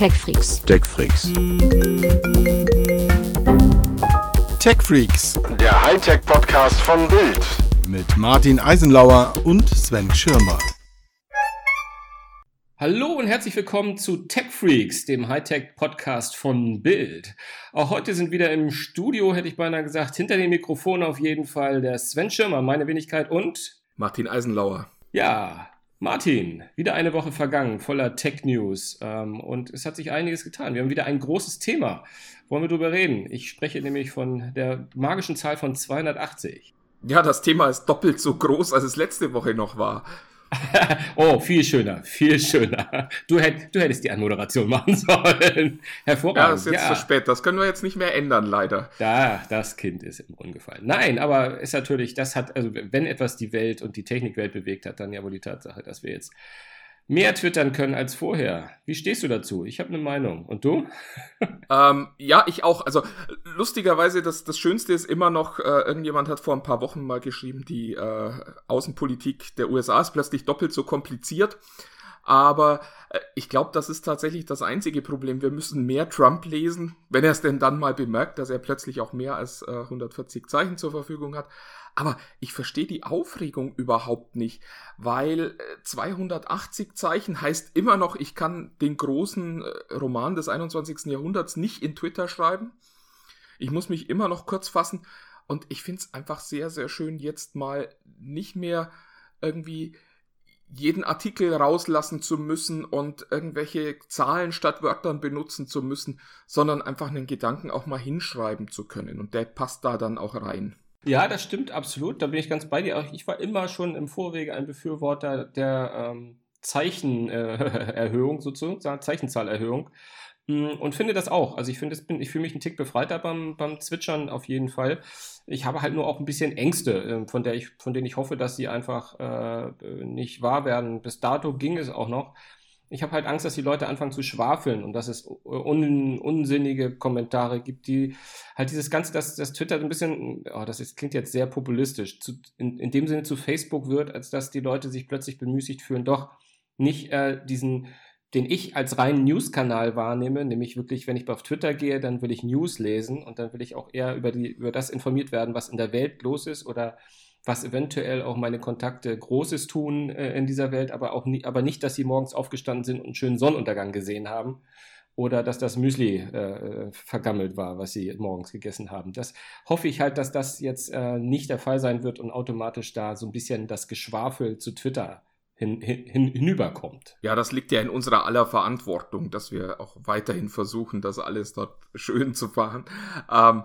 TechFreaks. TechFreaks. TechFreaks Der Hightech-Podcast von Bild. mit Martin Eisenlauer und Sven Schirmer. Hallo und herzlich willkommen zu TechFreaks, dem Hightech-Podcast von Bild. Auch heute sind wieder im Studio, hätte ich beinahe gesagt, hinter dem Mikrofon auf jeden Fall der Sven Schirmer, meine Wenigkeit und Martin Eisenlauer. ja, Martin, wieder eine Woche vergangen, voller Tech-News. Ähm, und es hat sich einiges getan. Wir haben wieder ein großes Thema. Wollen wir drüber reden? Ich spreche nämlich von der magischen Zahl von 280. Ja, das Thema ist doppelt so groß, als es letzte Woche noch war. oh, viel schöner, viel schöner. Du, hätt, du hättest die Anmoderation machen sollen. Hervorragend. Ja, das ist jetzt zu spät. Das können wir jetzt nicht mehr ändern, leider. Da, das Kind ist im Brunnen gefallen. Nein, aber ist natürlich, das hat, also wenn etwas die Welt und die Technikwelt bewegt hat, dann ja wohl die Tatsache, dass wir jetzt mehr twittern können als vorher. Wie stehst du dazu? Ich habe eine Meinung. Und du? Ähm, ja, ich auch. Also lustigerweise, das, das Schönste ist immer noch, äh, irgendjemand hat vor ein paar Wochen mal geschrieben, die äh, Außenpolitik der USA ist plötzlich doppelt so kompliziert. Aber äh, ich glaube, das ist tatsächlich das einzige Problem. Wir müssen mehr Trump lesen, wenn er es denn dann mal bemerkt, dass er plötzlich auch mehr als äh, 140 Zeichen zur Verfügung hat. Aber ich verstehe die Aufregung überhaupt nicht, weil äh, 280 Zeichen heißt immer noch, ich kann den großen äh, Roman des 21. Jahrhunderts nicht in Twitter schreiben. Ich muss mich immer noch kurz fassen und ich finde es einfach sehr, sehr schön, jetzt mal nicht mehr irgendwie jeden Artikel rauslassen zu müssen und irgendwelche Zahlen statt Wörtern benutzen zu müssen, sondern einfach einen Gedanken auch mal hinschreiben zu können. Und der passt da dann auch rein. Ja, das stimmt absolut. Da bin ich ganz bei dir. Ich war immer schon im Vorwege ein Befürworter der ähm, Zeichenerhöhung äh, sozusagen, Zeichenzahlerhöhung. Mm, Und finde das auch. Also ich finde, ich fühle mich einen Tick befreiter beim, beim Zwitschern auf jeden Fall. Ich habe halt nur auch ein bisschen Ängste, äh, von der ich, von denen ich hoffe, dass sie einfach äh, nicht wahr werden. Bis dato ging es auch noch. Ich habe halt Angst, dass die Leute anfangen zu schwafeln und dass es un, unsinnige Kommentare gibt, die halt dieses Ganze, dass das Twitter ein bisschen, oh, das ist, klingt jetzt sehr populistisch, zu, in, in dem Sinne zu Facebook wird, als dass die Leute sich plötzlich bemüßigt fühlen, doch nicht äh, diesen, den ich als reinen News-Kanal wahrnehme, nämlich wirklich, wenn ich auf Twitter gehe, dann will ich News lesen und dann will ich auch eher über, die, über das informiert werden, was in der Welt los ist oder was eventuell auch meine Kontakte Großes tun äh, in dieser Welt, aber auch nie, aber nicht, dass sie morgens aufgestanden sind und einen schönen Sonnenuntergang gesehen haben oder dass das Müsli äh, vergammelt war, was sie morgens gegessen haben. Das hoffe ich halt, dass das jetzt äh, nicht der Fall sein wird und automatisch da so ein bisschen das Geschwafel zu Twitter hin, hin, hinüberkommt. Ja, das liegt ja in unserer aller Verantwortung, dass wir auch weiterhin versuchen, das alles dort schön zu fahren. Ähm,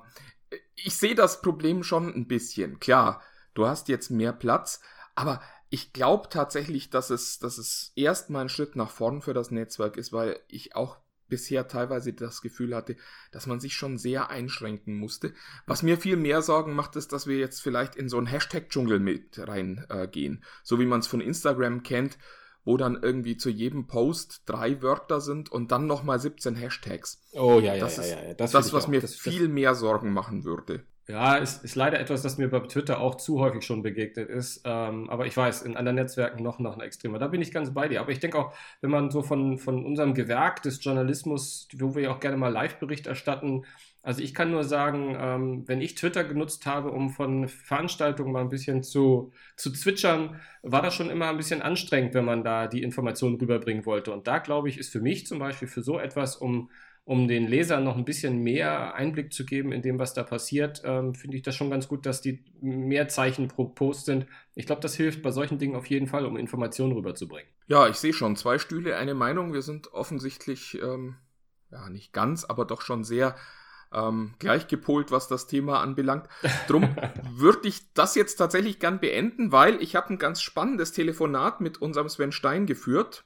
ich sehe das Problem schon ein bisschen. Klar, du hast jetzt mehr Platz, aber ich glaube tatsächlich, dass es, dass es erstmal ein Schritt nach vorn für das Netzwerk ist, weil ich auch bisher teilweise das Gefühl hatte, dass man sich schon sehr einschränken musste. Was mir viel mehr Sorgen macht, ist, dass wir jetzt vielleicht in so einen Hashtag-Dschungel mit reingehen. Äh, so wie man es von Instagram kennt, wo dann irgendwie zu jedem Post drei Wörter sind und dann nochmal 17 Hashtags. Oh ja, ja, Das ja, ist ja, ja. Das, finde ich was auch. mir Das- das- viel mehr Sorgen machen würde. Ja, ist, ist leider etwas, das mir bei Twitter auch zu häufig schon begegnet ist. Ähm, aber ich weiß, in anderen Netzwerken noch, noch ein extremer. Da bin ich ganz bei dir. Aber ich denke auch, wenn man so von, von unserem Gewerk des Journalismus, wo wir ja auch gerne mal Live-Bericht erstatten, also ich kann nur sagen, ähm, wenn ich Twitter genutzt habe, um von Veranstaltungen mal ein bisschen zu, zu zwitschern, war das schon immer ein bisschen anstrengend, wenn man da die Informationen rüberbringen wollte. Und da, glaube ich, ist für mich zum Beispiel für so etwas, um um den Lesern noch ein bisschen mehr Einblick zu geben in dem, was da passiert, ähm, finde ich das schon ganz gut, dass die mehr Zeichen pro Post sind. Ich glaube, das hilft bei solchen Dingen auf jeden Fall, um Informationen rüberzubringen. Ja, ich sehe schon, zwei Stühle, eine Meinung. Wir sind offensichtlich, ähm, ja, nicht ganz, aber doch schon sehr ähm, gleichgepolt, was das Thema anbelangt. Drum würde ich das jetzt tatsächlich gern beenden, weil ich habe ein ganz spannendes Telefonat mit unserem Sven Stein geführt.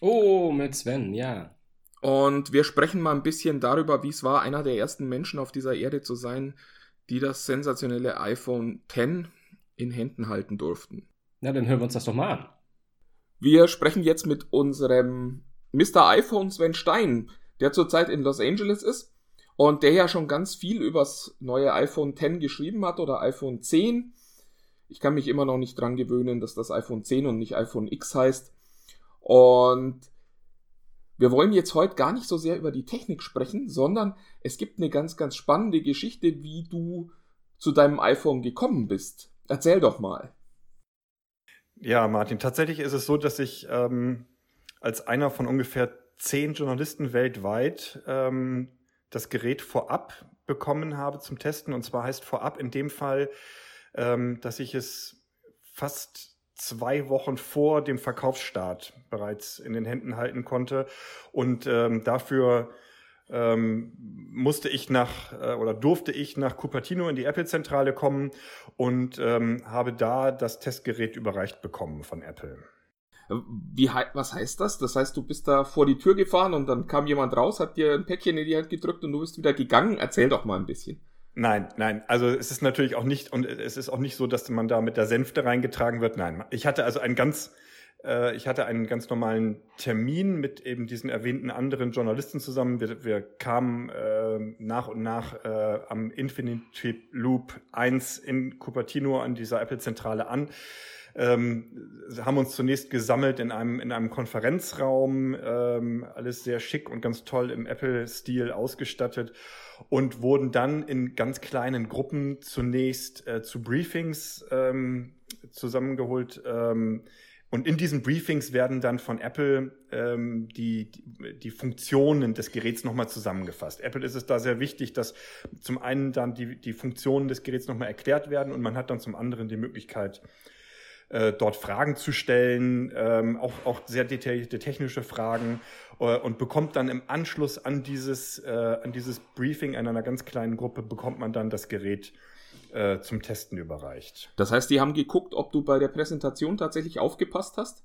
Oh, mit Sven, ja. Und wir sprechen mal ein bisschen darüber, wie es war, einer der ersten Menschen auf dieser Erde zu sein, die das sensationelle iPhone X in Händen halten durften. Na, dann hören wir uns das doch mal an. Wir sprechen jetzt mit unserem Mr. iPhone Sven Stein, der zurzeit in Los Angeles ist und der ja schon ganz viel übers neue iPhone X geschrieben hat oder iPhone 10. Ich kann mich immer noch nicht dran gewöhnen, dass das iPhone 10 und nicht iPhone X heißt. Und Wir wollen jetzt heute gar nicht so sehr über die Technik sprechen, sondern es gibt eine ganz, ganz spannende Geschichte, wie du zu deinem iPhone gekommen bist. Erzähl doch mal. Ja, Martin, tatsächlich ist es so, dass ich ähm, als einer von ungefähr zehn Journalisten weltweit ähm, das Gerät vorab bekommen habe zum Testen. Und zwar heißt vorab in dem Fall, ähm, dass ich es fast zwei Wochen vor dem Verkaufsstart bereits in den Händen halten konnte. Und ähm, dafür ähm, musste ich nach äh, oder durfte ich nach Cupertino in die Apple-Zentrale kommen und ähm, habe da das Testgerät überreicht bekommen von Apple. Wie, was heißt das? Das heißt, du bist da vor die Tür gefahren und dann kam jemand raus, hat dir ein Päckchen in die Hand gedrückt und du bist wieder gegangen. Erzähl doch mal ein bisschen. Nein, nein. Also es ist natürlich auch nicht, und es ist auch nicht so, dass man da mit der Sänfte reingetragen wird. Nein. Ich hatte also einen ganz, äh, ich hatte einen ganz normalen Termin mit eben diesen erwähnten anderen Journalisten zusammen. Wir, wir kamen äh, nach und nach äh, am Infinity Loop 1 in Cupertino an dieser Apple-Zentrale an. Ähm, haben uns zunächst gesammelt in einem, in einem Konferenzraum, ähm, alles sehr schick und ganz toll im Apple-Stil ausgestattet und wurden dann in ganz kleinen Gruppen zunächst äh, zu Briefings ähm, zusammengeholt. Ähm, und in diesen Briefings werden dann von Apple ähm, die, die, Funktionen des Geräts nochmal zusammengefasst. Apple ist es da sehr wichtig, dass zum einen dann die, die Funktionen des Geräts nochmal erklärt werden und man hat dann zum anderen die Möglichkeit, äh, dort Fragen zu stellen, ähm, auch, auch sehr detaillierte technische Fragen äh, und bekommt dann im Anschluss an dieses, äh, an dieses Briefing in einer ganz kleinen Gruppe, bekommt man dann das Gerät äh, zum Testen überreicht. Das heißt, die haben geguckt, ob du bei der Präsentation tatsächlich aufgepasst hast?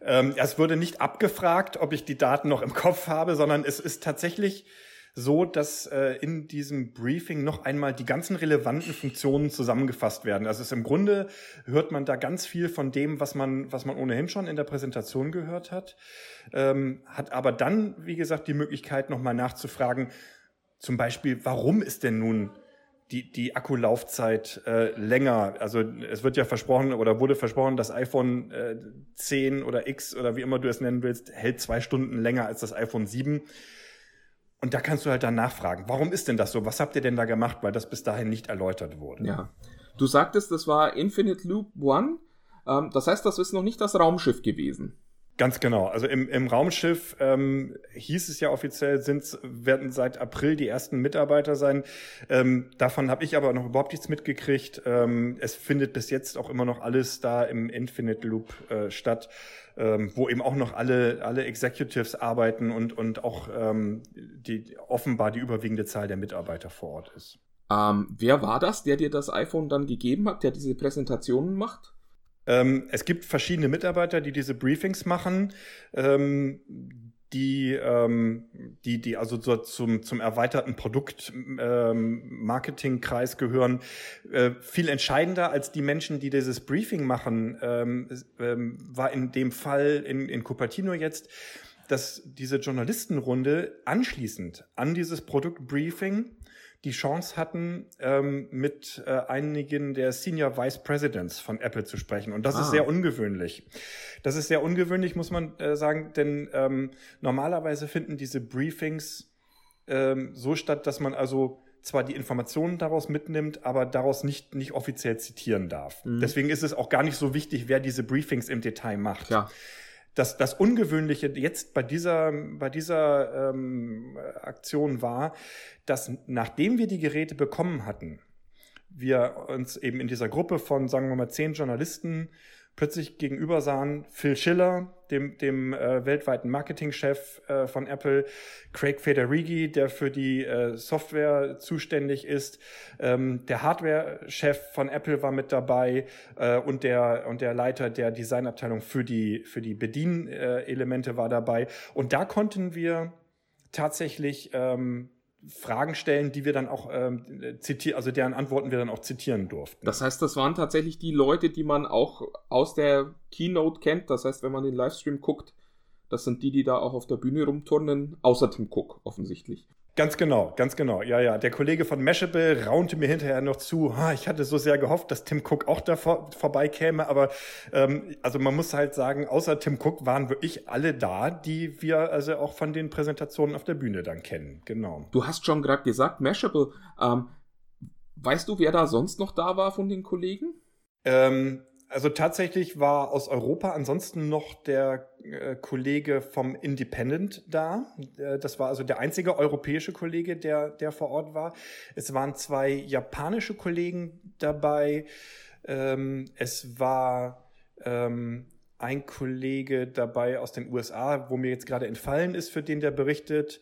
Ähm, es wurde nicht abgefragt, ob ich die Daten noch im Kopf habe, sondern es ist tatsächlich so, dass äh, in diesem Briefing noch einmal die ganzen relevanten Funktionen zusammengefasst werden. Also es im Grunde hört man da ganz viel von dem, was man, was man ohnehin schon in der Präsentation gehört hat, ähm, hat aber dann, wie gesagt, die Möglichkeit, nochmal nachzufragen, zum Beispiel, warum ist denn nun die, die Akkulaufzeit äh, länger. Also es wird ja versprochen oder wurde versprochen, das iPhone äh, 10 oder X oder wie immer du es nennen willst, hält zwei Stunden länger als das iPhone 7. Und da kannst du halt dann nachfragen, warum ist denn das so? Was habt ihr denn da gemacht? Weil das bis dahin nicht erläutert wurde. Ja. Du sagtest, das war Infinite Loop One. Ähm, das heißt, das ist noch nicht das Raumschiff gewesen. Ganz genau. Also im, im Raumschiff ähm, hieß es ja offiziell, sind, werden seit April die ersten Mitarbeiter sein. Ähm, davon habe ich aber noch überhaupt nichts mitgekriegt. Ähm, es findet bis jetzt auch immer noch alles da im Infinite Loop äh, statt, ähm, wo eben auch noch alle, alle Executives arbeiten und, und auch ähm, die, offenbar die überwiegende Zahl der Mitarbeiter vor Ort ist. Ähm, wer war das, der dir das iPhone dann gegeben hat, der diese Präsentationen macht? Ähm, es gibt verschiedene Mitarbeiter, die diese Briefings machen. Ähm, die, ähm, die, die also so zum, zum erweiterten Produkt-Marketing-Kreis ähm, gehören. Äh, viel entscheidender als die Menschen, die dieses Briefing machen, ähm, ähm, war in dem Fall in, in Cupertino jetzt, dass diese Journalistenrunde anschließend an dieses Produktbriefing die Chance hatten, ähm, mit äh, einigen der Senior Vice Presidents von Apple zu sprechen. Und das ah. ist sehr ungewöhnlich. Das ist sehr ungewöhnlich, muss man äh, sagen, denn ähm, normalerweise finden diese Briefings ähm, so statt, dass man also zwar die Informationen daraus mitnimmt, aber daraus nicht, nicht offiziell zitieren darf. Mhm. Deswegen ist es auch gar nicht so wichtig, wer diese Briefings im Detail macht. Ja das, das Ungewöhnliche jetzt bei dieser, bei dieser ähm, Aktion war, dass nachdem wir die Geräte bekommen hatten, wir uns eben in dieser Gruppe von, sagen wir mal, zehn Journalisten plötzlich gegenüber sahen Phil Schiller, dem, dem äh, weltweiten Marketingchef äh, von Apple, Craig Federighi, der für die äh, Software zuständig ist, ähm, der Hardware-Chef von Apple war mit dabei äh, und, der, und der Leiter der Designabteilung für die, für die Bedienelemente war dabei. Und da konnten wir tatsächlich ähm, Fragen stellen, die wir dann auch ähm, zitieren, also deren Antworten wir dann auch zitieren durften. Das heißt, das waren tatsächlich die Leute, die man auch aus der Keynote kennt. Das heißt, wenn man den Livestream guckt, das sind die, die da auch auf der Bühne rumturnen, außer Tim Cook offensichtlich. Ganz genau, ganz genau. Ja, ja. Der Kollege von Mashable raunte mir hinterher noch zu. Ha, ich hatte so sehr gehofft, dass Tim Cook auch da vor, vorbeikäme. Aber ähm, also man muss halt sagen, außer Tim Cook waren wirklich alle da, die wir also auch von den Präsentationen auf der Bühne dann kennen. Genau. Du hast schon gerade gesagt, Mashable. Ähm, weißt du, wer da sonst noch da war von den Kollegen? Ähm, also tatsächlich war aus Europa ansonsten noch der äh, Kollege vom Independent da. Äh, das war also der einzige europäische Kollege, der, der vor Ort war. Es waren zwei japanische Kollegen dabei. Ähm, es war ähm, ein Kollege dabei aus den USA, wo mir jetzt gerade entfallen ist, für den der berichtet.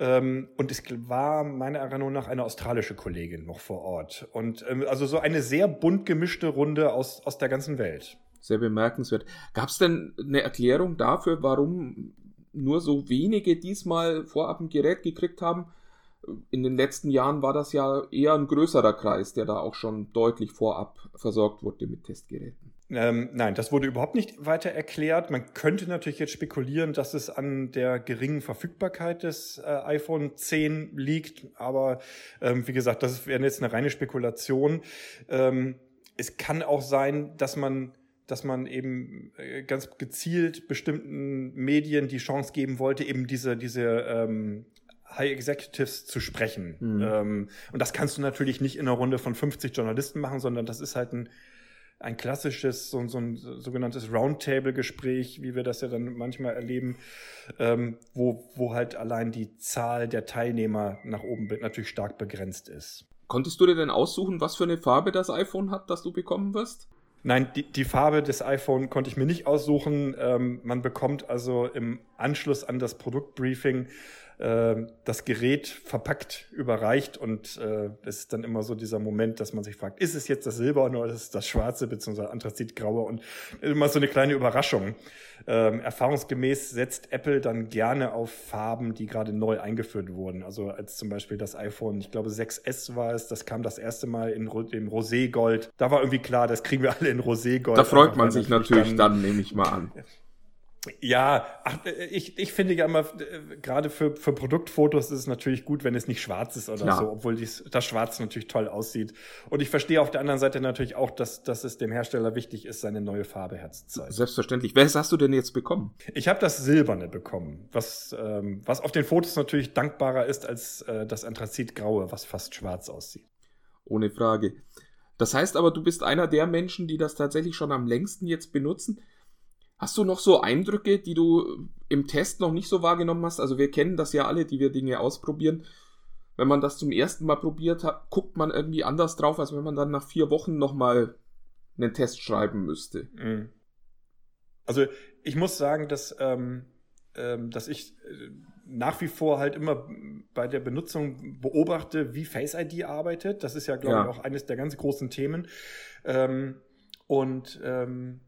Ähm, und es war meiner Erinnerung nach eine australische Kollegin noch vor Ort. Und ähm, also so eine sehr bunt gemischte Runde aus, aus der ganzen Welt. Sehr bemerkenswert. Gab es denn eine Erklärung dafür, warum nur so wenige diesmal vorab ein Gerät gekriegt haben? In den letzten Jahren war das ja eher ein größerer Kreis, der da auch schon deutlich vorab versorgt wurde mit Testgeräten. Ähm, nein, das wurde überhaupt nicht weiter erklärt. Man könnte natürlich jetzt spekulieren, dass es an der geringen Verfügbarkeit des äh, iPhone 10 liegt, aber ähm, wie gesagt, das wäre jetzt eine reine Spekulation. Ähm, es kann auch sein, dass man dass man eben äh, ganz gezielt bestimmten Medien die Chance geben wollte, eben diese, diese ähm, High Executives zu sprechen. Mhm. Ähm, und das kannst du natürlich nicht in einer Runde von 50 Journalisten machen, sondern das ist halt ein ein klassisches, so, so ein sogenanntes Roundtable-Gespräch, wie wir das ja dann manchmal erleben, ähm, wo, wo halt allein die Zahl der Teilnehmer nach oben natürlich stark begrenzt ist. Konntest du dir denn aussuchen, was für eine Farbe das iPhone hat, das du bekommen wirst? Nein, die, die Farbe des iPhone konnte ich mir nicht aussuchen. Ähm, man bekommt also im Anschluss an das Produktbriefing äh, das Gerät verpackt überreicht und äh, es ist dann immer so dieser Moment, dass man sich fragt, ist es jetzt das Silberne oder ist es das Schwarze beziehungsweise Anthrazitgraue und immer so eine kleine Überraschung. Ähm, erfahrungsgemäß setzt Apple dann gerne auf Farben, die gerade neu eingeführt wurden. Also als zum Beispiel das iPhone, ich glaube 6S war es, das kam das erste Mal in dem Roségold. Da war irgendwie klar, das kriegen wir alle in Roségold. Da freut man sich natürlich dann, dann nehme ich mal an. Ja, ach, äh, ich, ich finde ja immer, äh, gerade für, für Produktfotos ist es natürlich gut, wenn es nicht schwarz ist oder Klar. so, obwohl dies, das Schwarz natürlich toll aussieht. Und ich verstehe auf der anderen Seite natürlich auch, dass, dass es dem Hersteller wichtig ist, seine neue Farbe herzuzeigen. Selbstverständlich. Welches hast du denn jetzt bekommen? Ich habe das Silberne bekommen, was, ähm, was auf den Fotos natürlich dankbarer ist als äh, das Anthrazitgraue, was fast schwarz aussieht. Ohne Frage. Das heißt aber, du bist einer der Menschen, die das tatsächlich schon am längsten jetzt benutzen. Hast du noch so Eindrücke, die du im Test noch nicht so wahrgenommen hast? Also wir kennen das ja alle, die wir Dinge ausprobieren. Wenn man das zum ersten Mal probiert hat, guckt man irgendwie anders drauf, als wenn man dann nach vier Wochen nochmal einen Test schreiben müsste. Mhm. Also ich muss sagen, dass, ähm, ähm, dass ich äh, nach wie vor halt immer bei der Benutzung beobachte, wie Face ID arbeitet. Das ist ja, glaube ja. ich, auch eines der ganz großen Themen. Ähm, und ähm,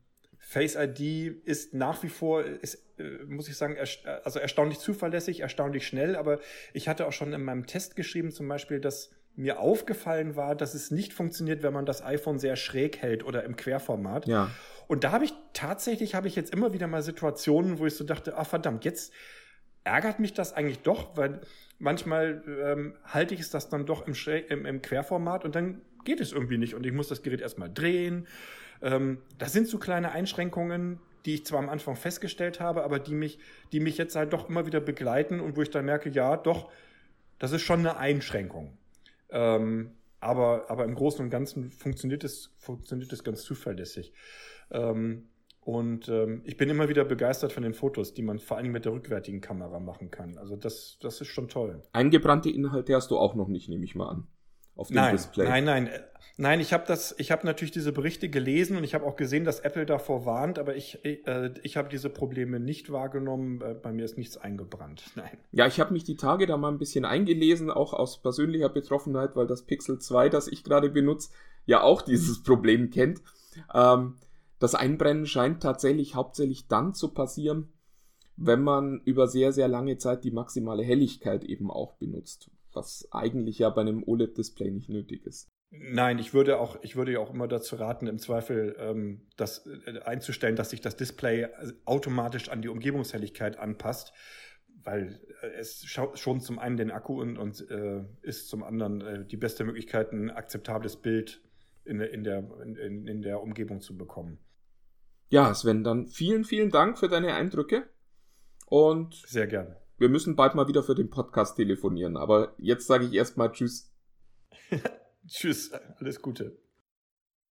Face ID ist nach wie vor, ist, äh, muss ich sagen, also erstaunlich zuverlässig, erstaunlich schnell, aber ich hatte auch schon in meinem Test geschrieben, zum Beispiel, dass mir aufgefallen war, dass es nicht funktioniert, wenn man das iPhone sehr schräg hält oder im Querformat. Ja. Und da habe ich tatsächlich, habe ich jetzt immer wieder mal Situationen, wo ich so dachte, ah verdammt, jetzt ärgert mich das eigentlich doch, weil manchmal ähm, halte ich es das dann doch im, im, im Querformat und dann geht es irgendwie nicht und ich muss das Gerät erstmal drehen das sind so kleine Einschränkungen, die ich zwar am Anfang festgestellt habe, aber die mich, die mich jetzt halt doch immer wieder begleiten und wo ich dann merke, ja, doch, das ist schon eine Einschränkung. Ähm, aber, aber im Großen und Ganzen funktioniert es, funktioniert es ganz zuverlässig. Ähm, und ähm, ich bin immer wieder begeistert von den Fotos, die man vor allem mit der rückwärtigen Kamera machen kann. Also das, das ist schon toll. Eingebrannte Inhalte hast du auch noch nicht, nehme ich mal an auf dem nein, Display. Nein, nein, nein. Ich habe das, ich habe natürlich diese Berichte gelesen und ich habe auch gesehen, dass Apple davor warnt, aber ich, äh, ich habe diese Probleme nicht wahrgenommen. Äh, bei mir ist nichts eingebrannt. Nein. Ja, ich habe mich die Tage da mal ein bisschen eingelesen, auch aus persönlicher Betroffenheit, weil das Pixel 2, das ich gerade benutze, ja auch dieses Problem kennt. Ähm, das Einbrennen scheint tatsächlich hauptsächlich dann zu passieren, wenn man über sehr, sehr lange Zeit die maximale Helligkeit eben auch benutzt was eigentlich ja bei einem OLED-Display nicht nötig ist. Nein, ich würde auch, ich würde ja auch immer dazu raten, im Zweifel ähm, das äh, einzustellen, dass sich das Display automatisch an die Umgebungshelligkeit anpasst, weil äh, es schont zum einen den Akku und, und äh, ist zum anderen äh, die beste Möglichkeit, ein akzeptables Bild in, in, der, in, in der Umgebung zu bekommen. Ja, Sven, dann vielen, vielen Dank für deine Eindrücke. Und sehr gerne. Wir müssen bald mal wieder für den Podcast telefonieren, aber jetzt sage ich erstmal Tschüss. tschüss, alles Gute.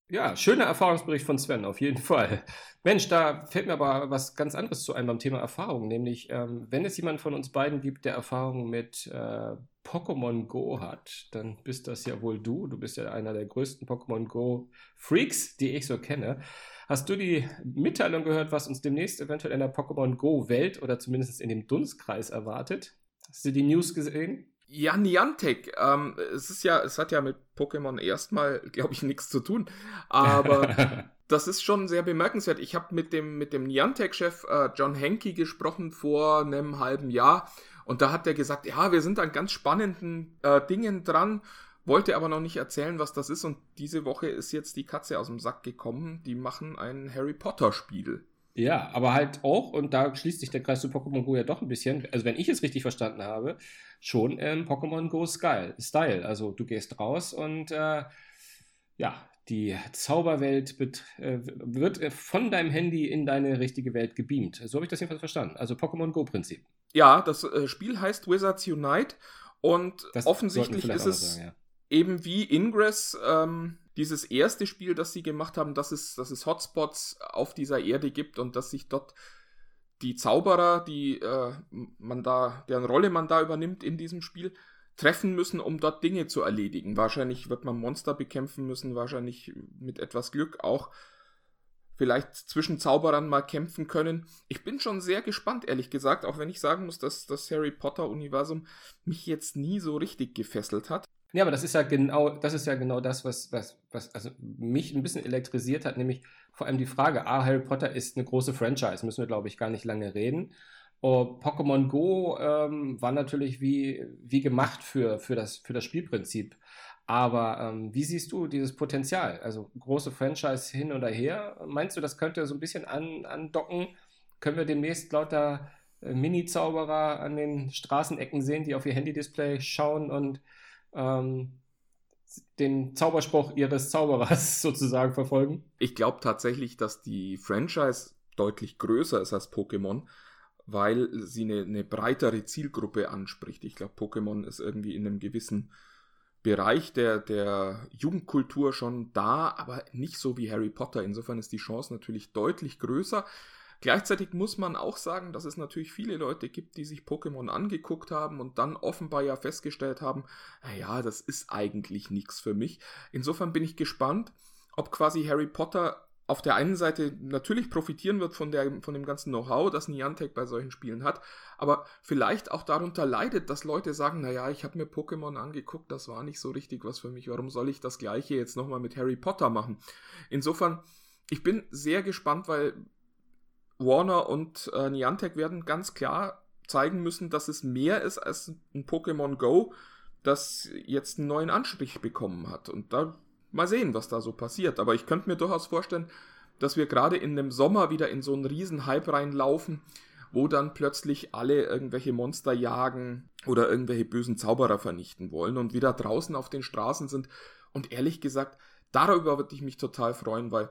Ja, schöner Erfahrungsbericht von Sven, auf jeden Fall. Mensch, da fällt mir aber was ganz anderes zu ein beim Thema Erfahrung, nämlich ähm, wenn es jemand von uns beiden gibt, der Erfahrung mit äh, Pokémon Go hat, dann bist das ja wohl du. Du bist ja einer der größten Pokémon Go Freaks, die ich so kenne. Hast du die Mitteilung gehört, was uns demnächst eventuell in der Pokémon Go Welt oder zumindest in dem Dunstkreis erwartet? Hast du die News gesehen? Ja, Niantic. Ähm, es ist ja, es hat ja mit Pokémon erstmal, glaube ich, nichts zu tun. Aber das ist schon sehr bemerkenswert. Ich habe mit dem, mit dem Niantic-Chef äh, John Henke gesprochen vor einem halben Jahr. Und da hat er gesagt, ja, wir sind an ganz spannenden äh, Dingen dran, wollte aber noch nicht erzählen, was das ist. Und diese Woche ist jetzt die Katze aus dem Sack gekommen. Die machen ein Harry Potter-Spiel. Ja, aber halt auch, und da schließt sich der Kreis zu Pokémon Go ja doch ein bisschen, also wenn ich es richtig verstanden habe, schon im Pokémon Go Style. Also du gehst raus und äh, ja, die Zauberwelt wird, äh, wird von deinem Handy in deine richtige Welt gebeamt. So habe ich das jedenfalls verstanden. Also Pokémon Go-Prinzip. Ja, das äh, Spiel heißt Wizards Unite und das offensichtlich ist es sagen, ja. Eben wie Ingress ähm, dieses erste Spiel, das sie gemacht haben, dass es, dass es Hotspots auf dieser Erde gibt und dass sich dort die Zauberer, die äh, man da, deren Rolle man da übernimmt in diesem Spiel, treffen müssen, um dort Dinge zu erledigen. Wahrscheinlich wird man Monster bekämpfen müssen, wahrscheinlich mit etwas Glück auch vielleicht zwischen Zauberern mal kämpfen können. Ich bin schon sehr gespannt, ehrlich gesagt, auch wenn ich sagen muss, dass das Harry Potter-Universum mich jetzt nie so richtig gefesselt hat. Ja, aber das ist ja genau, das ist ja genau das, was, was, was also mich ein bisschen elektrisiert hat, nämlich vor allem die Frage, ah, Harry Potter ist eine große Franchise, müssen wir, glaube ich, gar nicht lange reden. Oh, Pokémon Go ähm, war natürlich wie, wie gemacht für, für, das, für das Spielprinzip. Aber ähm, wie siehst du dieses Potenzial? Also große Franchise hin oder her. Meinst du, das könnte so ein bisschen an, andocken? Können wir demnächst lauter äh, Mini-Zauberer an den Straßenecken sehen, die auf ihr Handy-Display schauen und ähm, den Zauberspruch ihres Zauberers sozusagen verfolgen? Ich glaube tatsächlich, dass die Franchise deutlich größer ist als Pokémon, weil sie eine, eine breitere Zielgruppe anspricht. Ich glaube, Pokémon ist irgendwie in einem gewissen Bereich der, der Jugendkultur schon da, aber nicht so wie Harry Potter. Insofern ist die Chance natürlich deutlich größer. Gleichzeitig muss man auch sagen, dass es natürlich viele Leute gibt, die sich Pokémon angeguckt haben und dann offenbar ja festgestellt haben, naja, das ist eigentlich nichts für mich. Insofern bin ich gespannt, ob quasi Harry Potter auf der einen Seite natürlich profitieren wird von, der, von dem ganzen Know-how, das Niantic bei solchen Spielen hat, aber vielleicht auch darunter leidet, dass Leute sagen, naja, ich habe mir Pokémon angeguckt, das war nicht so richtig was für mich, warum soll ich das gleiche jetzt nochmal mit Harry Potter machen? Insofern, ich bin sehr gespannt, weil Warner und äh, Niantic werden ganz klar zeigen müssen, dass es mehr ist als ein Pokémon Go, das jetzt einen neuen Anstrich bekommen hat. Und da mal sehen, was da so passiert. Aber ich könnte mir durchaus vorstellen, dass wir gerade in dem Sommer wieder in so einen riesen Hype reinlaufen, wo dann plötzlich alle irgendwelche Monster jagen oder irgendwelche bösen Zauberer vernichten wollen und wieder draußen auf den Straßen sind. Und ehrlich gesagt, darüber würde ich mich total freuen, weil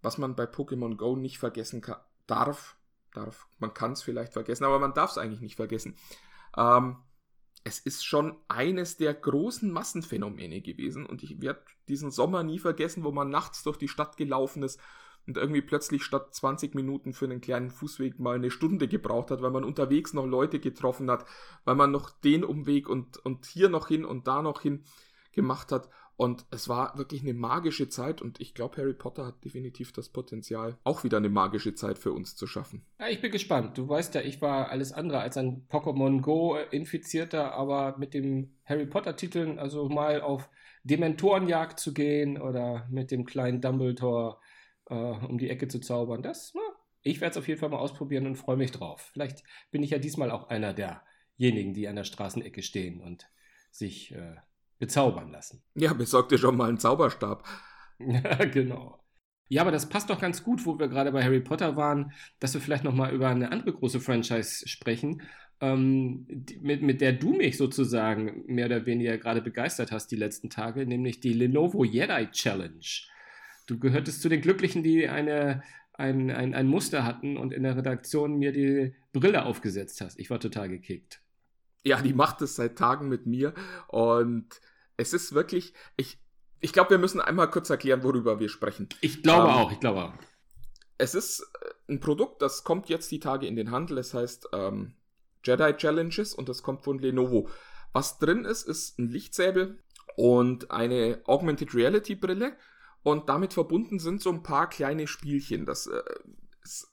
was man bei Pokémon Go nicht vergessen kann, darf, darf, man kann es vielleicht vergessen, aber man darf es eigentlich nicht vergessen. Ähm, es ist schon eines der großen Massenphänomene gewesen und ich werde diesen Sommer nie vergessen, wo man nachts durch die Stadt gelaufen ist und irgendwie plötzlich statt 20 Minuten für einen kleinen Fußweg mal eine Stunde gebraucht hat, weil man unterwegs noch Leute getroffen hat, weil man noch den Umweg und, und hier noch hin und da noch hin gemacht hat. Und es war wirklich eine magische Zeit und ich glaube, Harry Potter hat definitiv das Potenzial, auch wieder eine magische Zeit für uns zu schaffen. Ja, ich bin gespannt. Du weißt ja, ich war alles andere als ein Pokémon Go-Infizierter, aber mit dem Harry Potter-Titeln, also mal auf Dementorenjagd zu gehen oder mit dem kleinen Dumbledore äh, um die Ecke zu zaubern, das, na, ich werde es auf jeden Fall mal ausprobieren und freue mich drauf. Vielleicht bin ich ja diesmal auch einer derjenigen, die an der Straßenecke stehen und sich äh, bezaubern lassen. Ja, besorg dir schon mal einen Zauberstab. Ja, genau. Ja, aber das passt doch ganz gut, wo wir gerade bei Harry Potter waren, dass wir vielleicht noch mal über eine andere große Franchise sprechen. ähm, mit, mit der du mich sozusagen mehr oder weniger gerade begeistert hast die letzten Tage, nämlich die Lenovo Jedi Challenge. Du gehörtest zu den Glücklichen, die eine, ein, ein, ein Muster hatten und in der Redaktion mir die Brille aufgesetzt hast. Ich war total gekickt. Ja, die macht es seit Tagen mit mir und es ist wirklich, ich, ich glaube, wir müssen einmal kurz erklären, worüber wir sprechen. Ich glaube ähm, auch, ich glaube auch. Es ist äh, ein Produkt, das kommt jetzt die Tage in den Handel. Es heißt ähm, Jedi Challenges und das kommt von Lenovo. Was drin ist, ist ein Lichtsäbel und eine Augmented Reality Brille und damit verbunden sind so ein paar kleine Spielchen. Das äh, ist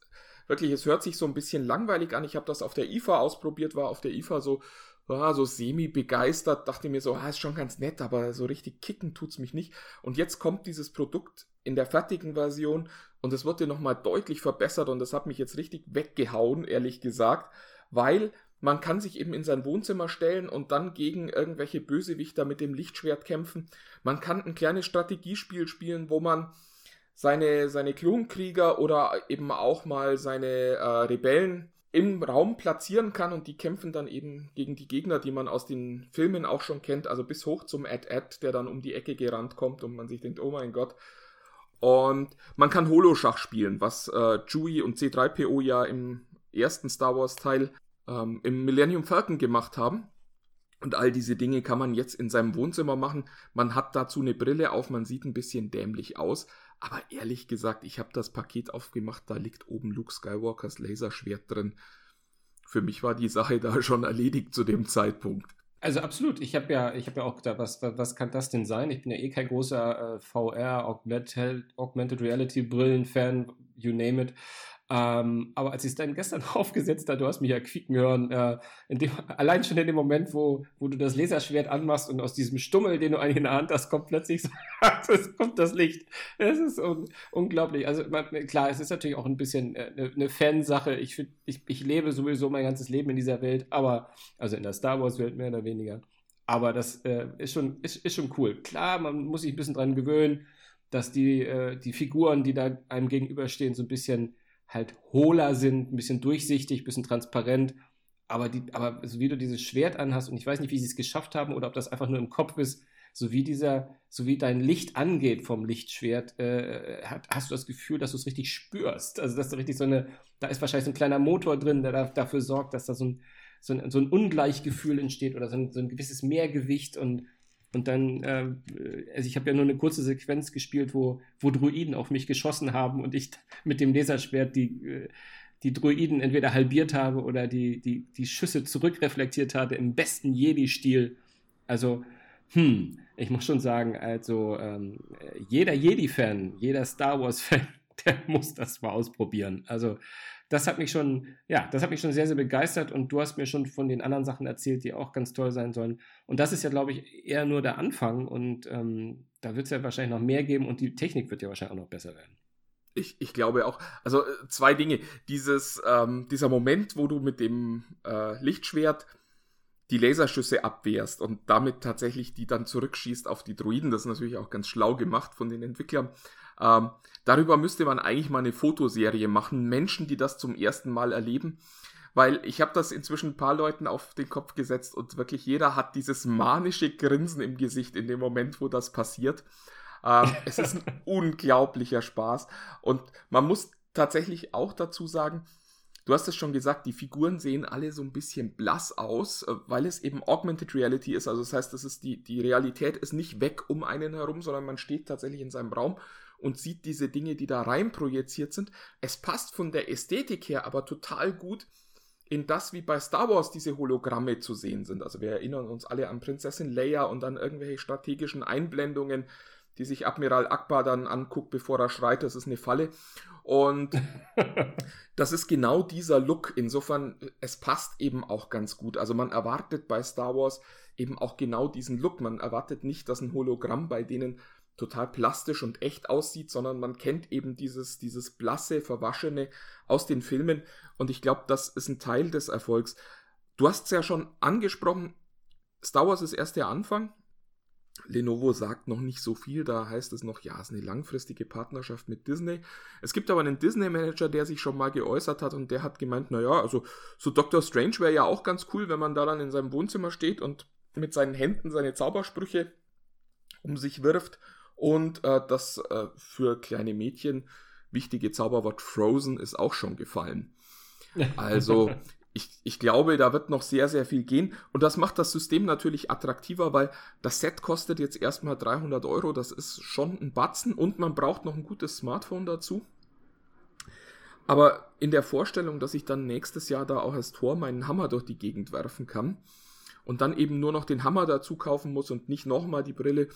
wirklich, es hört sich so ein bisschen langweilig an. Ich habe das auf der IFA ausprobiert, war auf der IFA so, ja, so semi begeistert, dachte mir so, ah, ist schon ganz nett, aber so richtig kicken tut's mich nicht. Und jetzt kommt dieses Produkt in der fertigen Version und es wird dir nochmal deutlich verbessert und das hat mich jetzt richtig weggehauen, ehrlich gesagt, weil man kann sich eben in sein Wohnzimmer stellen und dann gegen irgendwelche Bösewichter mit dem Lichtschwert kämpfen. Man kann ein kleines Strategiespiel spielen, wo man seine, seine Klonkrieger oder eben auch mal seine äh, Rebellen im Raum platzieren kann und die kämpfen dann eben gegen die Gegner, die man aus den Filmen auch schon kennt, also bis hoch zum Ad-Ad, der dann um die Ecke gerannt kommt und man sich denkt, oh mein Gott. Und man kann Holoschach spielen, was äh, Chewie und C3PO ja im ersten Star Wars Teil ähm, im Millennium Falcon gemacht haben. Und all diese Dinge kann man jetzt in seinem Wohnzimmer machen. Man hat dazu eine Brille auf, man sieht ein bisschen dämlich aus. Aber ehrlich gesagt, ich habe das Paket aufgemacht, da liegt oben Luke Skywalkers Laserschwert drin. Für mich war die Sache da schon erledigt zu dem Zeitpunkt. Also absolut. Ich habe ja, ich ja auch gedacht, was, was kann das denn sein? Ich bin ja eh kein großer äh, VR, Augmented, Augmented Reality Brillen-Fan, you name it. Ähm, aber als ich es dann gestern aufgesetzt habe, du hast mich ja quieken hören, äh, dem, allein schon in dem Moment, wo, wo du das Laserschwert anmachst und aus diesem Stummel, den du eigentlich in der Hand hast, kommt plötzlich so, das kommt das Licht. Es ist un unglaublich. Also man, klar, es ist natürlich auch ein bisschen äh, eine, eine Fansache. Ich, find, ich, ich lebe sowieso mein ganzes Leben in dieser Welt, aber, also in der Star Wars-Welt mehr oder weniger. Aber das äh, ist, schon, ist, ist schon cool. Klar, man muss sich ein bisschen dran gewöhnen, dass die, äh, die Figuren, die da einem gegenüberstehen, so ein bisschen halt hohler sind, ein bisschen durchsichtig, ein bisschen transparent. Aber, die, aber so wie du dieses Schwert anhast, und ich weiß nicht, wie sie es geschafft haben oder ob das einfach nur im Kopf ist, so wie dieser, so wie dein Licht angeht vom Lichtschwert, äh, hast du das Gefühl, dass du es richtig spürst. Also, dass du richtig so eine, da ist wahrscheinlich so ein kleiner Motor drin, der da, dafür sorgt, dass da so ein, so ein, so ein Ungleichgefühl entsteht oder so ein, so ein gewisses Mehrgewicht und und dann, äh, also ich habe ja nur eine kurze Sequenz gespielt, wo, wo Druiden auf mich geschossen haben und ich mit dem Laserschwert die, äh, die Druiden entweder halbiert habe oder die, die, die Schüsse zurückreflektiert hatte im besten Jedi-Stil. Also, hm, ich muss schon sagen, also ähm, jeder Jedi-Fan, jeder Star Wars-Fan, der muss das mal ausprobieren. Also das hat mich schon, ja, das hat mich schon sehr, sehr begeistert und du hast mir schon von den anderen Sachen erzählt, die auch ganz toll sein sollen. Und das ist ja, glaube ich, eher nur der Anfang und ähm, da wird es ja wahrscheinlich noch mehr geben und die Technik wird ja wahrscheinlich auch noch besser werden. Ich, ich glaube auch. Also äh, zwei Dinge. Dieses, ähm, dieser Moment, wo du mit dem äh, Lichtschwert die Laserschüsse abwehrst und damit tatsächlich die dann zurückschießt auf die Druiden. Das ist natürlich auch ganz schlau gemacht von den Entwicklern. Ähm, darüber müsste man eigentlich mal eine Fotoserie machen. Menschen, die das zum ersten Mal erleben. Weil ich habe das inzwischen ein paar Leuten auf den Kopf gesetzt und wirklich jeder hat dieses manische Grinsen im Gesicht in dem Moment, wo das passiert. Ähm, es ist ein unglaublicher Spaß. Und man muss tatsächlich auch dazu sagen, Du hast es schon gesagt, die Figuren sehen alle so ein bisschen blass aus, äh, weil es eben Augmented Reality ist. Also das heißt, das ist die, die Realität ist nicht weg um einen herum, sondern man steht tatsächlich in seinem Raum und sieht diese Dinge, die da rein projiziert sind. Es passt von der Ästhetik her aber total gut in das, wie bei Star Wars diese Hologramme zu sehen sind. Also wir erinnern uns alle an Prinzessin Leia und an irgendwelche strategischen Einblendungen, die sich Admiral Akbar dann anguckt, bevor er schreit, das ist eine Falle. Und das ist genau dieser Look. Insofern, es passt eben auch ganz gut. Also man erwartet bei Star Wars eben auch genau diesen Look. Man erwartet nicht, dass ein Hologramm bei denen total plastisch und echt aussieht, sondern man kennt eben dieses, dieses blasse, verwaschene aus den Filmen und ich glaube, das ist ein Teil des Erfolgs. Du hast es ja schon angesprochen, Star Wars ist erst der Anfang. Lenovo sagt noch nicht so viel, da heißt es noch, ja, es ist eine langfristige Partnerschaft mit Disney. Es gibt aber einen Disney-Manager, der sich schon mal geäußert hat und der hat gemeint, naja, also so Doctor Strange wäre ja auch ganz cool, wenn man da dann in seinem Wohnzimmer steht und mit seinen Händen seine Zaubersprüche um sich wirft und äh, das äh, für kleine Mädchen wichtige Zauberwort Frozen ist auch schon gefallen. Also ich, ich glaube, da wird noch sehr, sehr viel gehen. Und das macht das System natürlich attraktiver, weil das Set kostet jetzt erstmal 300 Euro. Das ist schon ein Batzen und man braucht noch ein gutes Smartphone dazu. Aber in der Vorstellung, dass ich dann nächstes Jahr da auch als Tor meinen Hammer durch die Gegend werfen kann und dann eben nur noch den Hammer dazu kaufen muss und nicht nochmal die Brille,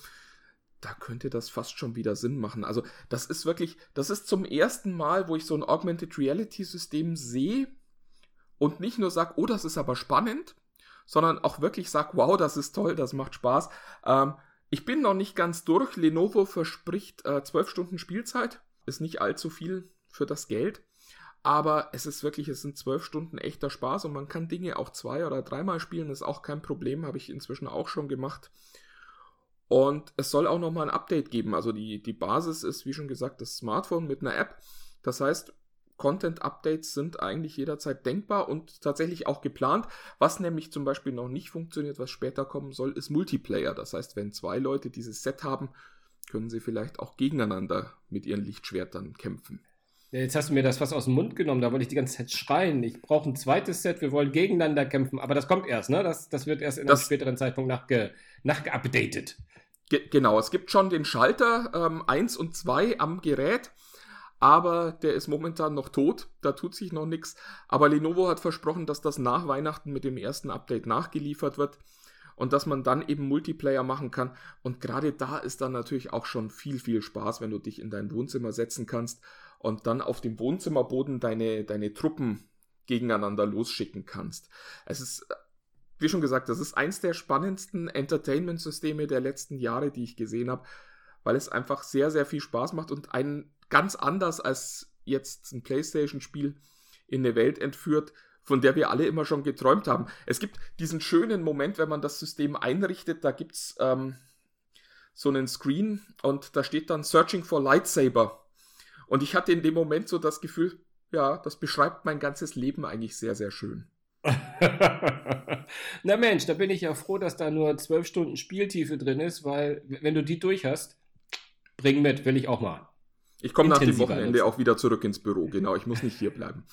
da könnte das fast schon wieder Sinn machen. Also das ist wirklich, das ist zum ersten Mal, wo ich so ein Augmented Reality System sehe, und nicht nur sag, oh, das ist aber spannend, sondern auch wirklich sag, wow, das ist toll, das macht Spaß. Ähm, ich bin noch nicht ganz durch. Lenovo verspricht äh, 12 Stunden Spielzeit. Ist nicht allzu viel für das Geld. Aber es ist wirklich, es sind zwölf Stunden echter Spaß und man kann Dinge auch zwei oder dreimal spielen, ist auch kein Problem, habe ich inzwischen auch schon gemacht. Und es soll auch nochmal ein Update geben. Also die, die Basis ist, wie schon gesagt, das Smartphone mit einer App. Das heißt, Content-Updates sind eigentlich jederzeit denkbar und tatsächlich auch geplant. Was nämlich zum Beispiel noch nicht funktioniert, was später kommen soll, ist Multiplayer. Das heißt, wenn zwei Leute dieses Set haben, können sie vielleicht auch gegeneinander mit ihren Lichtschwertern kämpfen. Jetzt hast du mir das was aus dem Mund genommen, da wollte ich die ganze Zeit schreien. Ich brauche ein zweites Set, wir wollen gegeneinander kämpfen, aber das kommt erst, ne? Das, das wird erst in das, einem späteren Zeitpunkt nachge, nachgeupdatet. Ge genau, es gibt schon den Schalter ähm, 1 und 2 am Gerät aber der ist momentan noch tot, da tut sich noch nichts. Aber Lenovo hat versprochen, dass das nach Weihnachten mit dem ersten Update nachgeliefert wird und dass man dann eben Multiplayer machen kann. Und gerade da ist dann natürlich auch schon viel, viel Spaß, wenn du dich in dein Wohnzimmer setzen kannst und dann auf dem Wohnzimmerboden deine, deine Truppen gegeneinander losschicken kannst. Es ist, wie schon gesagt, das ist eins der spannendsten Entertainment-Systeme der letzten Jahre, die ich gesehen habe, weil es einfach sehr, sehr viel Spaß macht und einen ganz anders als jetzt ein PlayStation-Spiel in eine Welt entführt, von der wir alle immer schon geträumt haben. Es gibt diesen schönen Moment, wenn man das System einrichtet, da gibt es ähm, so einen Screen und da steht dann Searching for Lightsaber. Und ich hatte in dem Moment so das Gefühl, ja, das beschreibt mein ganzes Leben eigentlich sehr, sehr schön. Na Mensch, da bin ich ja froh, dass da nur zwölf Stunden Spieltiefe drin ist, weil wenn du die durch hast, bring mit, will ich auch mal. Ich komme nach dem Wochenende auch wieder zurück ins Büro, genau. Ich muss nicht hier bleiben.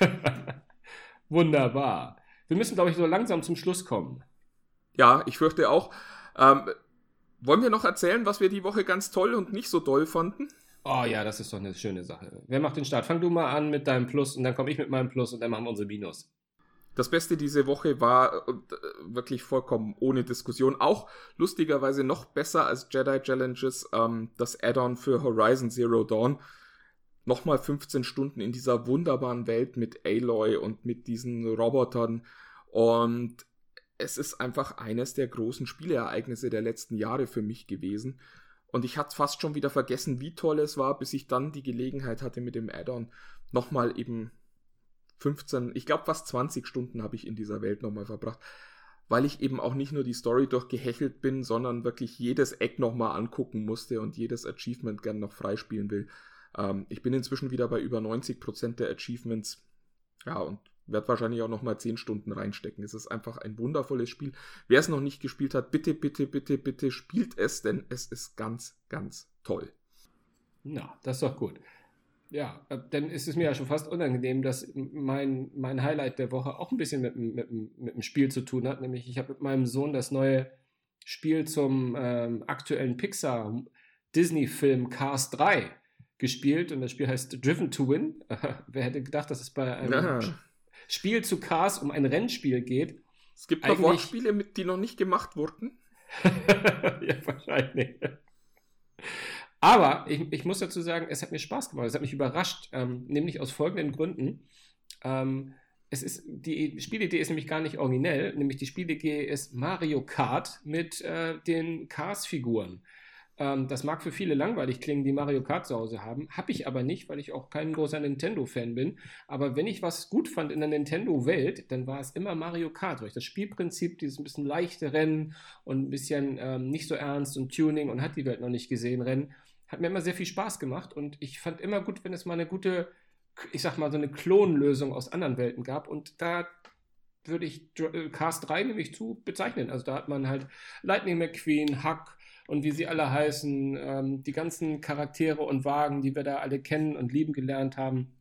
Wunderbar. Wir müssen, glaube ich, so langsam zum Schluss kommen. Ja, ich fürchte auch. Ähm, wollen wir noch erzählen, was wir die Woche ganz toll und nicht so toll fanden? Oh ja, das ist doch eine schöne Sache. Wer macht den Start? Fang du mal an mit deinem Plus und dann komme ich mit meinem Plus und dann machen wir unsere Minus. Das Beste diese Woche war äh, wirklich vollkommen ohne Diskussion. Auch lustigerweise noch besser als Jedi Challenges ähm, das Add-on für Horizon Zero Dawn. Nochmal 15 Stunden in dieser wunderbaren Welt mit Aloy und mit diesen Robotern. Und es ist einfach eines der großen Spielereignisse der letzten Jahre für mich gewesen. Und ich hatte fast schon wieder vergessen, wie toll es war, bis ich dann die Gelegenheit hatte, mit dem Add-on nochmal eben 15, ich glaube fast 20 Stunden habe ich in dieser Welt nochmal verbracht, weil ich eben auch nicht nur die Story durchgehechelt bin, sondern wirklich jedes Eck nochmal angucken musste und jedes Achievement gern noch freispielen will. Ähm, ich bin inzwischen wieder bei über 90% der Achievements. Ja, und werde wahrscheinlich auch nochmal 10 Stunden reinstecken. Es ist einfach ein wundervolles Spiel. Wer es noch nicht gespielt hat, bitte, bitte, bitte, bitte spielt es, denn es ist ganz, ganz toll. Na, das ist doch gut. Ja, äh, dann ist es mir ja schon fast unangenehm, dass mein, mein Highlight der Woche auch ein bisschen mit, mit, mit dem Spiel zu tun hat. Nämlich, ich habe mit meinem Sohn das neue Spiel zum ähm, aktuellen Pixar Disney-Film Cars 3 gespielt und das Spiel heißt Driven to Win. Wer hätte gedacht, dass es bei einem ja. Spiel zu Cars um ein Rennspiel geht? Es gibt noch Wortspiele, die noch nicht gemacht wurden. ja, wahrscheinlich. Aber ich, ich, muss dazu sagen, es hat mir Spaß gemacht. Es hat mich überrascht, ähm, nämlich aus folgenden Gründen. Ähm, es ist, die Spielidee ist nämlich gar nicht originell, nämlich die Spielidee ist Mario Kart mit äh, den Cars-Figuren. Ähm, das mag für viele langweilig klingen, die Mario Kart zu Hause haben. Habe ich aber nicht, weil ich auch kein großer Nintendo-Fan bin. Aber wenn ich was gut fand in der Nintendo-Welt, dann war es immer Mario Kart. Weil das Spielprinzip, dieses ein bisschen leichte Rennen und ein bisschen ähm, nicht so ernst und Tuning und hat die Welt noch nicht gesehen Rennen, hat mir immer sehr viel Spaß gemacht. Und ich fand immer gut, wenn es mal eine gute, ich sag mal, so eine Klonlösung aus anderen Welten gab. Und da würde ich Cast 3 nämlich zu bezeichnen. Also da hat man halt Lightning McQueen, Huck, und wie sie alle heißen, ähm, die ganzen Charaktere und Wagen, die wir da alle kennen und lieben gelernt haben,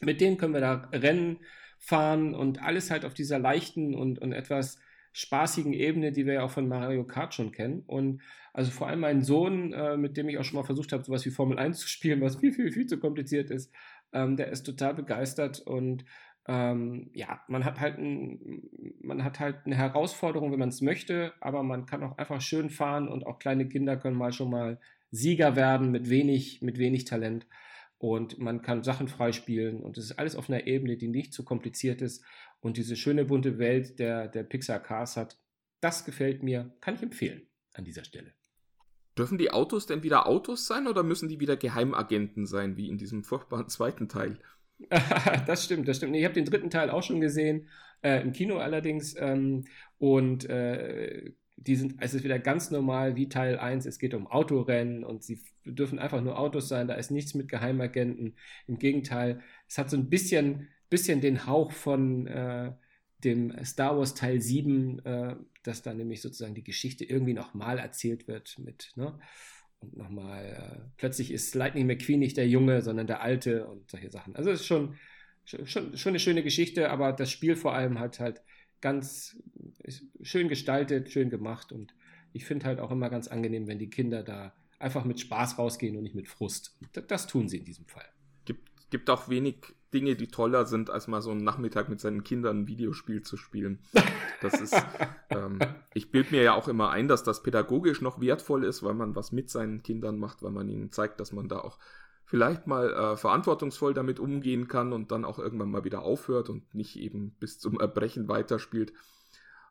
mit denen können wir da Rennen fahren und alles halt auf dieser leichten und, und etwas spaßigen Ebene, die wir ja auch von Mario Kart schon kennen. Und also vor allem mein Sohn, äh, mit dem ich auch schon mal versucht habe, sowas wie Formel 1 zu spielen, was viel, viel, viel zu kompliziert ist, ähm, der ist total begeistert und ähm, ja, man hat halt ein, man hat halt eine Herausforderung, wenn man es möchte, aber man kann auch einfach schön fahren und auch kleine Kinder können mal schon mal Sieger werden mit wenig, mit wenig Talent. Und man kann Sachen freispielen und es ist alles auf einer Ebene, die nicht zu kompliziert ist und diese schöne bunte Welt der, der Pixar Cars hat. Das gefällt mir, kann ich empfehlen an dieser Stelle. Dürfen die Autos denn wieder Autos sein oder müssen die wieder Geheimagenten sein, wie in diesem furchtbaren zweiten Teil? das stimmt, das stimmt. Ich habe den dritten Teil auch schon gesehen, äh, im Kino allerdings. Ähm, und äh, die sind, es ist wieder ganz normal wie Teil 1. Es geht um Autorennen und sie dürfen einfach nur Autos sein. Da ist nichts mit Geheimagenten. Im Gegenteil, es hat so ein bisschen, bisschen den Hauch von äh, dem Star Wars Teil 7, äh, dass da nämlich sozusagen die Geschichte irgendwie nochmal erzählt wird mit, ne? und nochmal, äh, plötzlich ist Lightning McQueen nicht der Junge, sondern der Alte und solche Sachen. Also es ist schon, schon, schon eine schöne Geschichte, aber das Spiel vor allem hat halt ganz schön gestaltet, schön gemacht und ich finde halt auch immer ganz angenehm, wenn die Kinder da einfach mit Spaß rausgehen und nicht mit Frust. Das, das tun sie in diesem Fall. Gibt, gibt auch wenig Dinge, die toller sind, als mal so einen Nachmittag mit seinen Kindern ein Videospiel zu spielen. Das ist, ähm, ich bilde mir ja auch immer ein, dass das pädagogisch noch wertvoll ist, weil man was mit seinen Kindern macht, weil man ihnen zeigt, dass man da auch vielleicht mal äh, verantwortungsvoll damit umgehen kann und dann auch irgendwann mal wieder aufhört und nicht eben bis zum Erbrechen weiterspielt.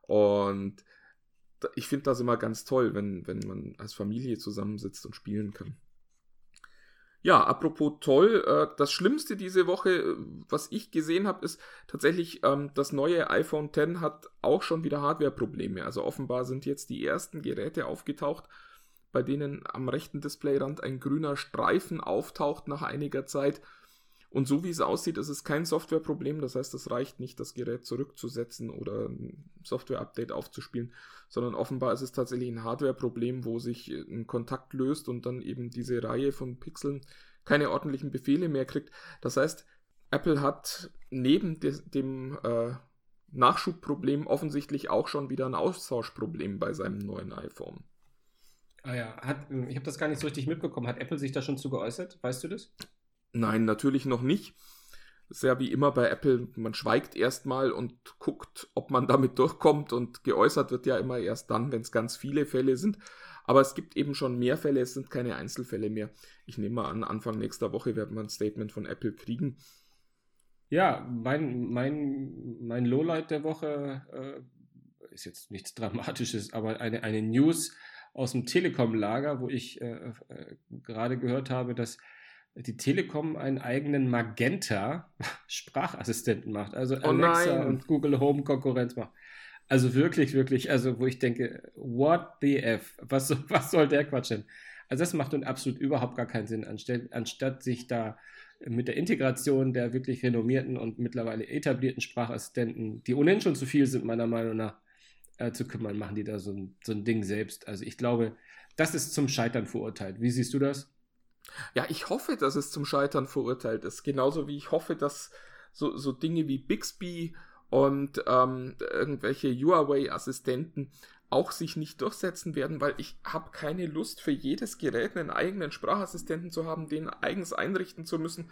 Und ich finde das immer ganz toll, wenn, wenn man als Familie zusammensitzt und spielen kann. Ja, apropos toll, äh, das Schlimmste diese Woche, äh, was ich gesehen habe, ist tatsächlich, ähm, das neue iPhone X hat auch schon wieder Hardware-Probleme. Also offenbar sind jetzt die ersten Geräte aufgetaucht, bei denen am rechten Displayrand ein grüner Streifen auftaucht nach einiger Zeit. Und so wie es aussieht, ist es kein Softwareproblem. Das heißt, es reicht nicht, das Gerät zurückzusetzen oder ein Software-Update aufzuspielen, sondern offenbar ist es tatsächlich ein Hardware-Problem, wo sich ein Kontakt löst und dann eben diese Reihe von Pixeln keine ordentlichen Befehle mehr kriegt. Das heißt, Apple hat neben de dem äh, Nachschubproblem offensichtlich auch schon wieder ein Austauschproblem bei seinem neuen iPhone. Ah ja, hat, ich habe das gar nicht so richtig mitbekommen. Hat Apple sich da schon zu geäußert? Weißt du das? Nein, natürlich noch nicht. Das ist ja wie immer bei Apple, man schweigt erstmal und guckt, ob man damit durchkommt und geäußert wird ja immer erst dann, wenn es ganz viele Fälle sind. Aber es gibt eben schon mehr Fälle, es sind keine Einzelfälle mehr. Ich nehme mal an, Anfang nächster Woche werden wir ein Statement von Apple kriegen. Ja, mein, mein, mein Lowlight der Woche äh, ist jetzt nichts Dramatisches, aber eine, eine News aus dem Telekom-Lager, wo ich äh, äh, gerade gehört habe, dass die Telekom einen eigenen Magenta Sprachassistenten macht, also oh Alexa und Google Home Konkurrenz macht. Also wirklich, wirklich, also wo ich denke, what the F? Was, was soll der Quatsch denn? Also das macht nun absolut überhaupt gar keinen Sinn, anstatt, anstatt sich da mit der Integration der wirklich renommierten und mittlerweile etablierten Sprachassistenten, die ohnehin schon zu viel sind, meiner Meinung nach, äh, zu kümmern, machen die da so ein, so ein Ding selbst. Also ich glaube, das ist zum Scheitern verurteilt. Wie siehst du das? Ja, ich hoffe, dass es zum Scheitern verurteilt ist. Genauso wie ich hoffe, dass so, so Dinge wie Bixby und ähm, irgendwelche Huawei-Assistenten auch sich nicht durchsetzen werden, weil ich habe keine Lust für jedes Gerät einen eigenen Sprachassistenten zu haben, den eigens einrichten zu müssen.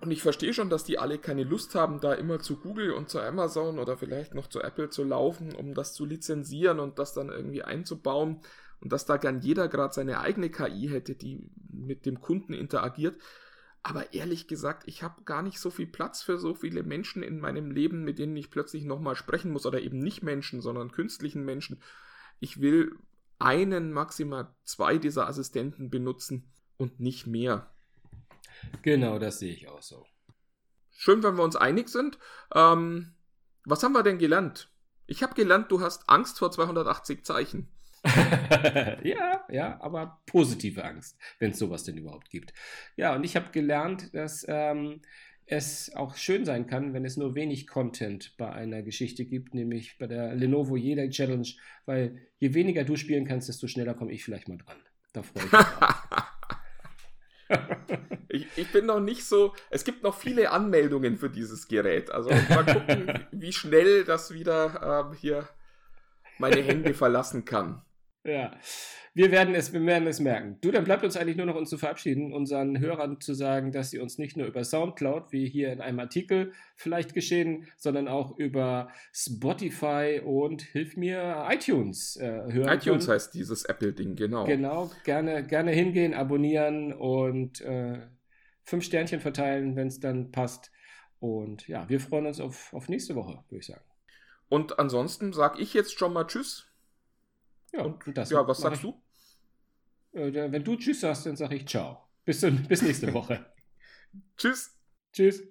Und ich verstehe schon, dass die alle keine Lust haben, da immer zu Google und zu Amazon oder vielleicht noch zu Apple zu laufen, um das zu lizenzieren und das dann irgendwie einzubauen und dass da gern jeder gerade seine eigene KI hätte, die mit dem Kunden interagiert. Aber ehrlich gesagt, ich habe gar nicht so viel Platz für so viele Menschen in meinem Leben, mit denen ich plötzlich nochmal sprechen muss. Oder eben nicht Menschen, sondern künstlichen Menschen. Ich will einen, maximal zwei dieser Assistenten benutzen und nicht mehr. Genau, das sehe ich auch so. Schön, wenn wir uns einig sind. Ähm, was haben wir denn gelernt? Ich habe gelernt, du hast Angst vor 280 Zeichen. ja, ja, aber positive Angst, wenn es sowas denn überhaupt gibt. Ja, und ich habe gelernt, dass ähm, es auch schön sein kann, wenn es nur wenig Content bei einer Geschichte gibt, nämlich bei der Lenovo Jedi Challenge, weil je weniger du spielen kannst, desto schneller komme ich vielleicht mal dran. Da freue ich mich. ich, ich, bin noch nicht so. Es gibt noch viele Anmeldungen für dieses Gerät. Also mal gucken, wie schnell das wieder ähm, hier meine Hände verlassen kann. Ja, wir werden es, wir werden es merken. Du, dann bleibt uns eigentlich nur noch uns zu verabschieden, unseren Hörern zu sagen, dass sie uns nicht nur über Soundcloud, wie hier in einem Artikel vielleicht geschehen, sondern auch über Spotify und hilf mir iTunes äh, hören. iTunes können. heißt dieses Apple-Ding, genau. Genau, gerne, gerne hingehen, abonnieren und äh, fünf Sternchen verteilen, wenn es dann passt. Und ja, wir freuen uns auf, auf nächste Woche, würde ich sagen. Und ansonsten sage ich jetzt schon mal Tschüss. Ja, und das ja was sagst du? Äh, wenn du Tschüss sagst, dann sage ich Ciao. Bis, bis nächste Woche. Tschüss. Tschüss.